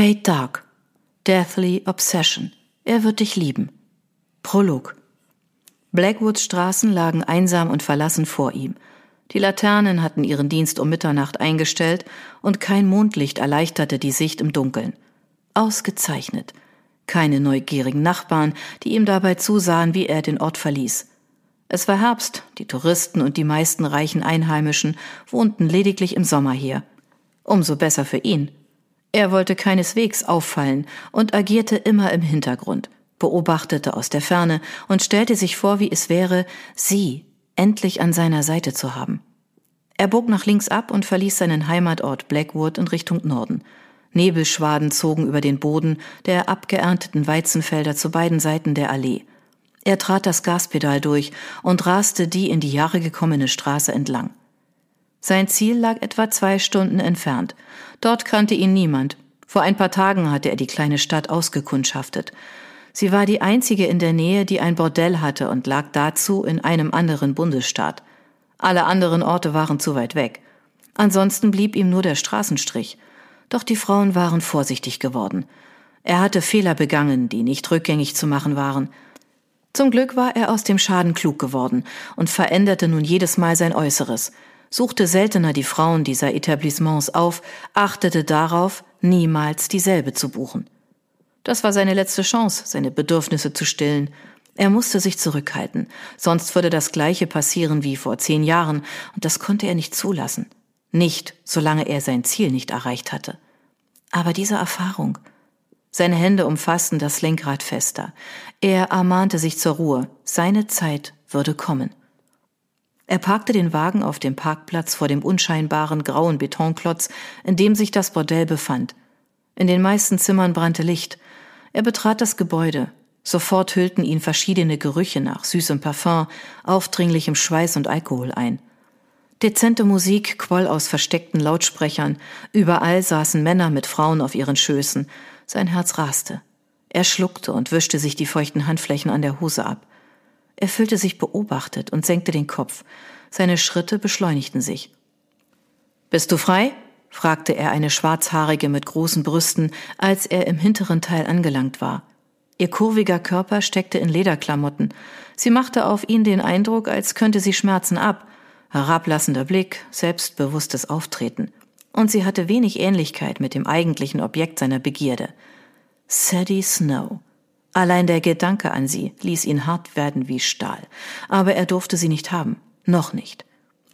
Kate Dark. Deathly Obsession. Er wird dich lieben. Prolog. Blackwoods Straßen lagen einsam und verlassen vor ihm. Die Laternen hatten ihren Dienst um Mitternacht eingestellt und kein Mondlicht erleichterte die Sicht im Dunkeln. Ausgezeichnet. Keine neugierigen Nachbarn, die ihm dabei zusahen, wie er den Ort verließ. Es war Herbst, die Touristen und die meisten reichen Einheimischen wohnten lediglich im Sommer hier. Umso besser für ihn. Er wollte keineswegs auffallen und agierte immer im Hintergrund, beobachtete aus der Ferne und stellte sich vor, wie es wäre, sie endlich an seiner Seite zu haben. Er bog nach links ab und verließ seinen Heimatort Blackwood in Richtung Norden. Nebelschwaden zogen über den Boden der abgeernteten Weizenfelder zu beiden Seiten der Allee. Er trat das Gaspedal durch und raste die in die Jahre gekommene Straße entlang. Sein Ziel lag etwa zwei Stunden entfernt. Dort kannte ihn niemand. Vor ein paar Tagen hatte er die kleine Stadt ausgekundschaftet. Sie war die einzige in der Nähe, die ein Bordell hatte und lag dazu in einem anderen Bundesstaat. Alle anderen Orte waren zu weit weg. Ansonsten blieb ihm nur der Straßenstrich. Doch die Frauen waren vorsichtig geworden. Er hatte Fehler begangen, die nicht rückgängig zu machen waren. Zum Glück war er aus dem Schaden klug geworden und veränderte nun jedes Mal sein Äußeres, suchte seltener die Frauen dieser Etablissements auf, achtete darauf, niemals dieselbe zu buchen. Das war seine letzte Chance, seine Bedürfnisse zu stillen. Er musste sich zurückhalten, sonst würde das gleiche passieren wie vor zehn Jahren, und das konnte er nicht zulassen. Nicht, solange er sein Ziel nicht erreicht hatte. Aber diese Erfahrung, seine Hände umfassten das Lenkrad fester. Er ermahnte sich zur Ruhe. Seine Zeit würde kommen. Er parkte den Wagen auf dem Parkplatz vor dem unscheinbaren grauen Betonklotz, in dem sich das Bordell befand. In den meisten Zimmern brannte Licht. Er betrat das Gebäude. Sofort hüllten ihn verschiedene Gerüche nach süßem Parfum, aufdringlichem Schweiß und Alkohol ein. Dezente Musik quoll aus versteckten Lautsprechern, überall saßen Männer mit Frauen auf ihren Schößen, sein Herz raste. Er schluckte und wischte sich die feuchten Handflächen an der Hose ab. Er fühlte sich beobachtet und senkte den Kopf. Seine Schritte beschleunigten sich. Bist du frei? fragte er eine Schwarzhaarige mit großen Brüsten, als er im hinteren Teil angelangt war. Ihr kurviger Körper steckte in Lederklamotten. Sie machte auf ihn den Eindruck, als könnte sie Schmerzen ab. Herablassender Blick, selbstbewusstes Auftreten und sie hatte wenig Ähnlichkeit mit dem eigentlichen Objekt seiner Begierde. Sadie Snow. Allein der Gedanke an sie ließ ihn hart werden wie Stahl, aber er durfte sie nicht haben, noch nicht.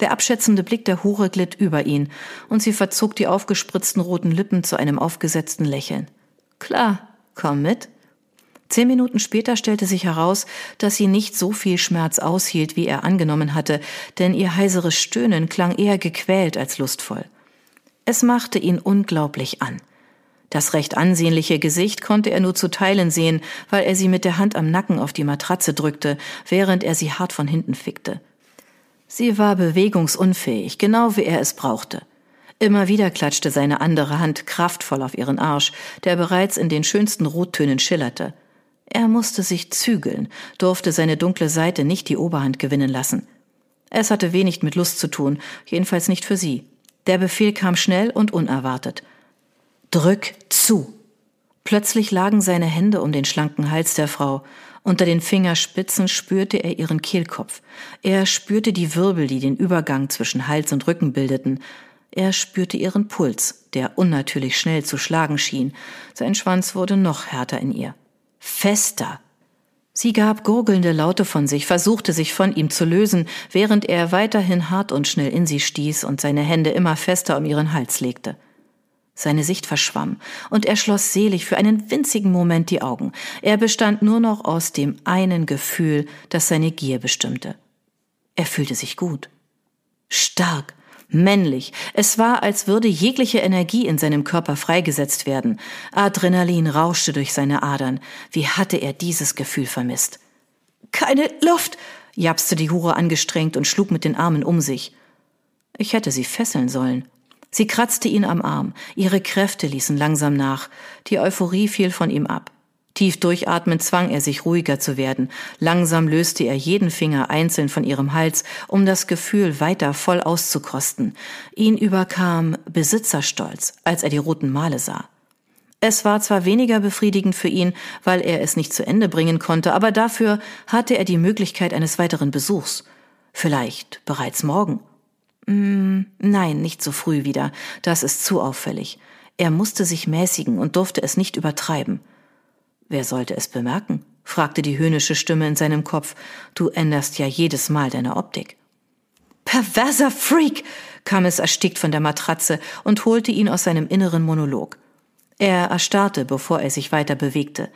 Der abschätzende Blick der Hure glitt über ihn, und sie verzog die aufgespritzten roten Lippen zu einem aufgesetzten Lächeln. Klar, komm mit. Zehn Minuten später stellte sich heraus, dass sie nicht so viel Schmerz aushielt, wie er angenommen hatte, denn ihr heiseres Stöhnen klang eher gequält als lustvoll. Es machte ihn unglaublich an. Das recht ansehnliche Gesicht konnte er nur zu Teilen sehen, weil er sie mit der Hand am Nacken auf die Matratze drückte, während er sie hart von hinten fickte. Sie war bewegungsunfähig, genau wie er es brauchte. Immer wieder klatschte seine andere Hand kraftvoll auf ihren Arsch, der bereits in den schönsten Rottönen schillerte. Er musste sich zügeln, durfte seine dunkle Seite nicht die Oberhand gewinnen lassen. Es hatte wenig mit Lust zu tun, jedenfalls nicht für sie. Der Befehl kam schnell und unerwartet. Drück zu. Plötzlich lagen seine Hände um den schlanken Hals der Frau. Unter den Fingerspitzen spürte er ihren Kehlkopf. Er spürte die Wirbel, die den Übergang zwischen Hals und Rücken bildeten. Er spürte ihren Puls, der unnatürlich schnell zu schlagen schien. Sein Schwanz wurde noch härter in ihr. Fester, Sie gab gurgelnde Laute von sich, versuchte sich von ihm zu lösen, während er weiterhin hart und schnell in sie stieß und seine Hände immer fester um ihren Hals legte. Seine Sicht verschwamm, und er schloss selig für einen winzigen Moment die Augen. Er bestand nur noch aus dem einen Gefühl, das seine Gier bestimmte. Er fühlte sich gut. Stark, männlich. Es war, als würde jegliche Energie in seinem Körper freigesetzt werden. Adrenalin rauschte durch seine Adern. Wie hatte er dieses Gefühl vermisst? Keine Luft, japste die Hure angestrengt und schlug mit den Armen um sich. Ich hätte sie fesseln sollen. Sie kratzte ihn am Arm, ihre Kräfte ließen langsam nach, die Euphorie fiel von ihm ab. Tief durchatmend zwang er sich ruhiger zu werden. Langsam löste er jeden Finger einzeln von ihrem Hals, um das Gefühl weiter voll auszukosten. Ihn überkam Besitzerstolz, als er die roten Male sah. Es war zwar weniger befriedigend für ihn, weil er es nicht zu Ende bringen konnte, aber dafür hatte er die Möglichkeit eines weiteren Besuchs. Vielleicht bereits morgen. Mm, nein, nicht so früh wieder. Das ist zu auffällig. Er musste sich mäßigen und durfte es nicht übertreiben. Wer sollte es bemerken? fragte die höhnische Stimme in seinem Kopf. Du änderst ja jedes Mal deine Optik. Perverser Freak! kam es erstickt von der Matratze und holte ihn aus seinem inneren Monolog. Er erstarrte, bevor er sich weiter bewegte.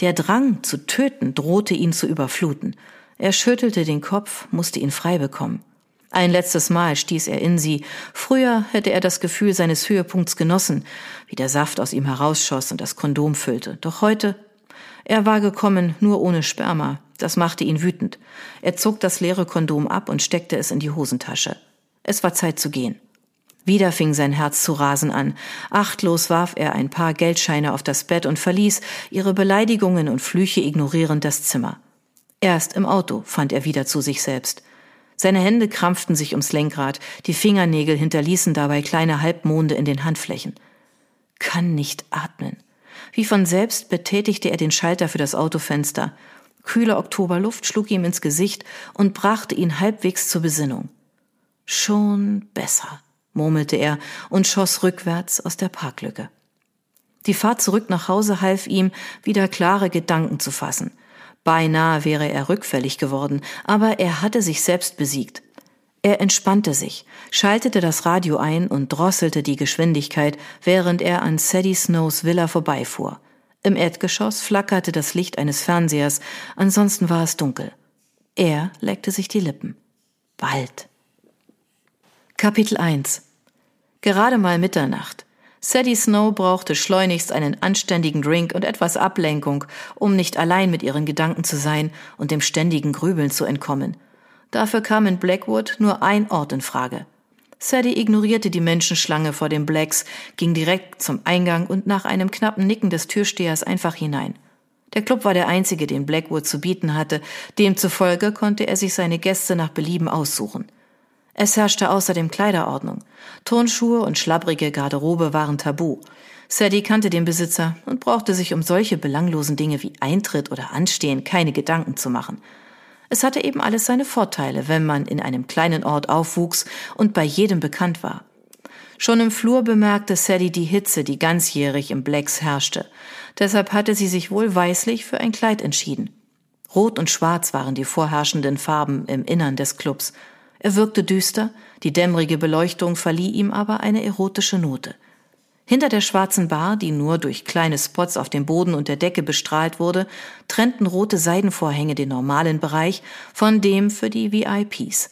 Der Drang zu töten drohte ihn zu überfluten. Er schüttelte den Kopf, musste ihn frei bekommen. Ein letztes Mal stieß er in sie. Früher hätte er das Gefühl seines Höhepunkts genossen, wie der Saft aus ihm herausschoss und das Kondom füllte. Doch heute, er war gekommen, nur ohne Sperma. Das machte ihn wütend. Er zog das leere Kondom ab und steckte es in die Hosentasche. Es war Zeit zu gehen. Wieder fing sein Herz zu rasen an. Achtlos warf er ein paar Geldscheine auf das Bett und verließ, ihre Beleidigungen und Flüche ignorierend, das Zimmer. Erst im Auto fand er wieder zu sich selbst. Seine Hände krampften sich ums Lenkrad, die Fingernägel hinterließen dabei kleine Halbmonde in den Handflächen. Kann nicht atmen. Wie von selbst betätigte er den Schalter für das Autofenster. Kühle Oktoberluft schlug ihm ins Gesicht und brachte ihn halbwegs zur Besinnung. Schon besser murmelte er und schoss rückwärts aus der Parklücke. Die Fahrt zurück nach Hause half ihm, wieder klare Gedanken zu fassen. Beinahe wäre er rückfällig geworden, aber er hatte sich selbst besiegt. Er entspannte sich, schaltete das Radio ein und drosselte die Geschwindigkeit, während er an Sadie Snows Villa vorbeifuhr. Im Erdgeschoss flackerte das Licht eines Fernsehers, ansonsten war es dunkel. Er leckte sich die Lippen. Bald. Kapitel 1 Gerade mal Mitternacht. Sadie Snow brauchte schleunigst einen anständigen Drink und etwas Ablenkung, um nicht allein mit ihren Gedanken zu sein und dem ständigen Grübeln zu entkommen. Dafür kam in Blackwood nur ein Ort in Frage. Sadie ignorierte die Menschenschlange vor den Blacks, ging direkt zum Eingang und nach einem knappen Nicken des Türstehers einfach hinein. Der Club war der einzige, den Blackwood zu bieten hatte, demzufolge konnte er sich seine Gäste nach Belieben aussuchen. Es herrschte außerdem Kleiderordnung. Turnschuhe und schlabbrige Garderobe waren tabu. Sadie kannte den Besitzer und brauchte sich um solche belanglosen Dinge wie Eintritt oder Anstehen keine Gedanken zu machen. Es hatte eben alles seine Vorteile, wenn man in einem kleinen Ort aufwuchs und bei jedem bekannt war. Schon im Flur bemerkte Sadie die Hitze, die ganzjährig im Blacks herrschte. Deshalb hatte sie sich wohl weislich für ein Kleid entschieden. Rot und Schwarz waren die vorherrschenden Farben im Innern des Clubs. Er wirkte düster, die dämmerige Beleuchtung verlieh ihm aber eine erotische Note. Hinter der schwarzen Bar, die nur durch kleine Spots auf dem Boden und der Decke bestrahlt wurde, trennten rote Seidenvorhänge den normalen Bereich von dem für die VIPs.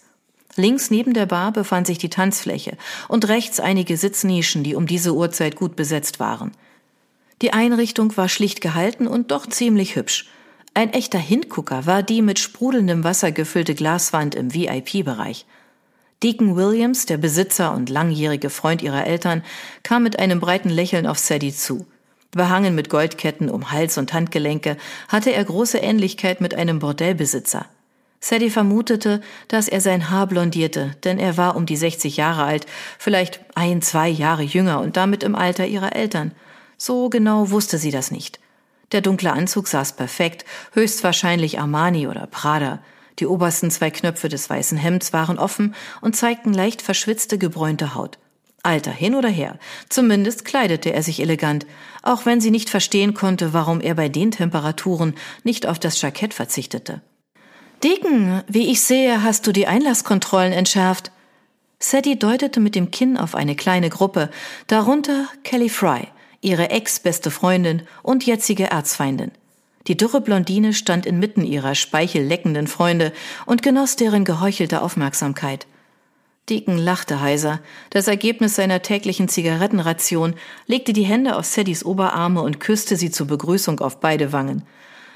Links neben der Bar befand sich die Tanzfläche und rechts einige Sitznischen, die um diese Uhrzeit gut besetzt waren. Die Einrichtung war schlicht gehalten und doch ziemlich hübsch. Ein echter Hingucker war die mit sprudelndem Wasser gefüllte Glaswand im VIP-Bereich. Deacon Williams, der Besitzer und langjährige Freund ihrer Eltern, kam mit einem breiten Lächeln auf Sadie zu. Behangen mit Goldketten um Hals und Handgelenke, hatte er große Ähnlichkeit mit einem Bordellbesitzer. Sadie vermutete, dass er sein Haar blondierte, denn er war um die 60 Jahre alt, vielleicht ein, zwei Jahre jünger und damit im Alter ihrer Eltern. So genau wusste sie das nicht. Der dunkle Anzug saß perfekt, höchstwahrscheinlich Armani oder Prada. Die obersten zwei Knöpfe des weißen Hemds waren offen und zeigten leicht verschwitzte, gebräunte Haut. Alter hin oder her. Zumindest kleidete er sich elegant, auch wenn sie nicht verstehen konnte, warum er bei den Temperaturen nicht auf das Jackett verzichtete. Deacon, wie ich sehe, hast du die Einlasskontrollen entschärft. Sadie deutete mit dem Kinn auf eine kleine Gruppe, darunter Kelly Fry ihre ex-beste Freundin und jetzige Erzfeindin. Die dürre Blondine stand inmitten ihrer speichelleckenden Freunde und genoss deren geheuchelte Aufmerksamkeit. Deacon lachte heiser. Das Ergebnis seiner täglichen Zigarettenration legte die Hände auf Saddys Oberarme und küsste sie zur Begrüßung auf beide Wangen.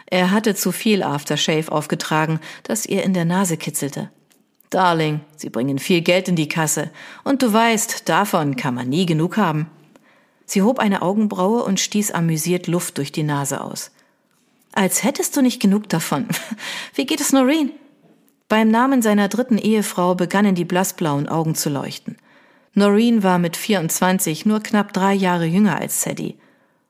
Er hatte zu viel Aftershave aufgetragen, das ihr in der Nase kitzelte. Darling, sie bringen viel Geld in die Kasse, und du weißt, davon kann man nie genug haben. Sie hob eine Augenbraue und stieß amüsiert Luft durch die Nase aus. Als hättest du nicht genug davon. Wie geht es Noreen? Beim Namen seiner dritten Ehefrau begannen die blassblauen Augen zu leuchten. Noreen war mit 24 nur knapp drei Jahre jünger als Sadie.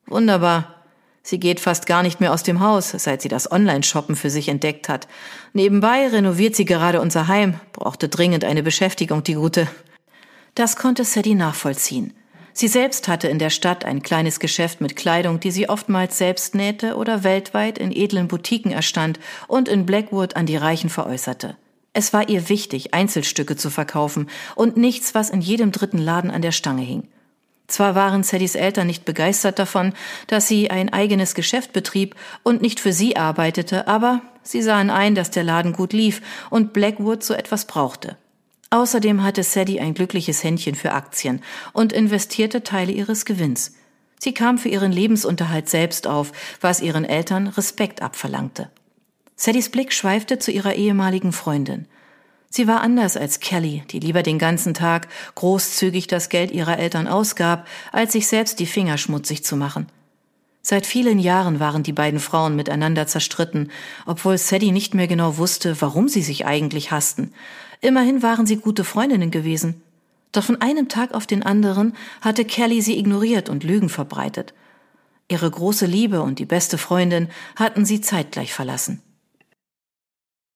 Wunderbar. Sie geht fast gar nicht mehr aus dem Haus, seit sie das Online-Shoppen für sich entdeckt hat. Nebenbei renoviert sie gerade unser Heim, brauchte dringend eine Beschäftigung, die Gute. Das konnte Sadie nachvollziehen. Sie selbst hatte in der Stadt ein kleines Geschäft mit Kleidung, die sie oftmals selbst nähte oder weltweit in edlen Boutiquen erstand und in Blackwood an die Reichen veräußerte. Es war ihr wichtig, Einzelstücke zu verkaufen und nichts, was in jedem dritten Laden an der Stange hing. Zwar waren Saddys Eltern nicht begeistert davon, dass sie ein eigenes Geschäft betrieb und nicht für sie arbeitete, aber sie sahen ein, dass der Laden gut lief und Blackwood so etwas brauchte. Außerdem hatte Sadie ein glückliches Händchen für Aktien und investierte Teile ihres Gewinns. Sie kam für ihren Lebensunterhalt selbst auf, was ihren Eltern Respekt abverlangte. Saddys Blick schweifte zu ihrer ehemaligen Freundin. Sie war anders als Kelly, die lieber den ganzen Tag großzügig das Geld ihrer Eltern ausgab, als sich selbst die Finger schmutzig zu machen. Seit vielen Jahren waren die beiden Frauen miteinander zerstritten, obwohl Sadie nicht mehr genau wusste, warum sie sich eigentlich hassten. Immerhin waren sie gute Freundinnen gewesen. Doch von einem Tag auf den anderen hatte Kelly sie ignoriert und Lügen verbreitet. Ihre große Liebe und die beste Freundin hatten sie zeitgleich verlassen.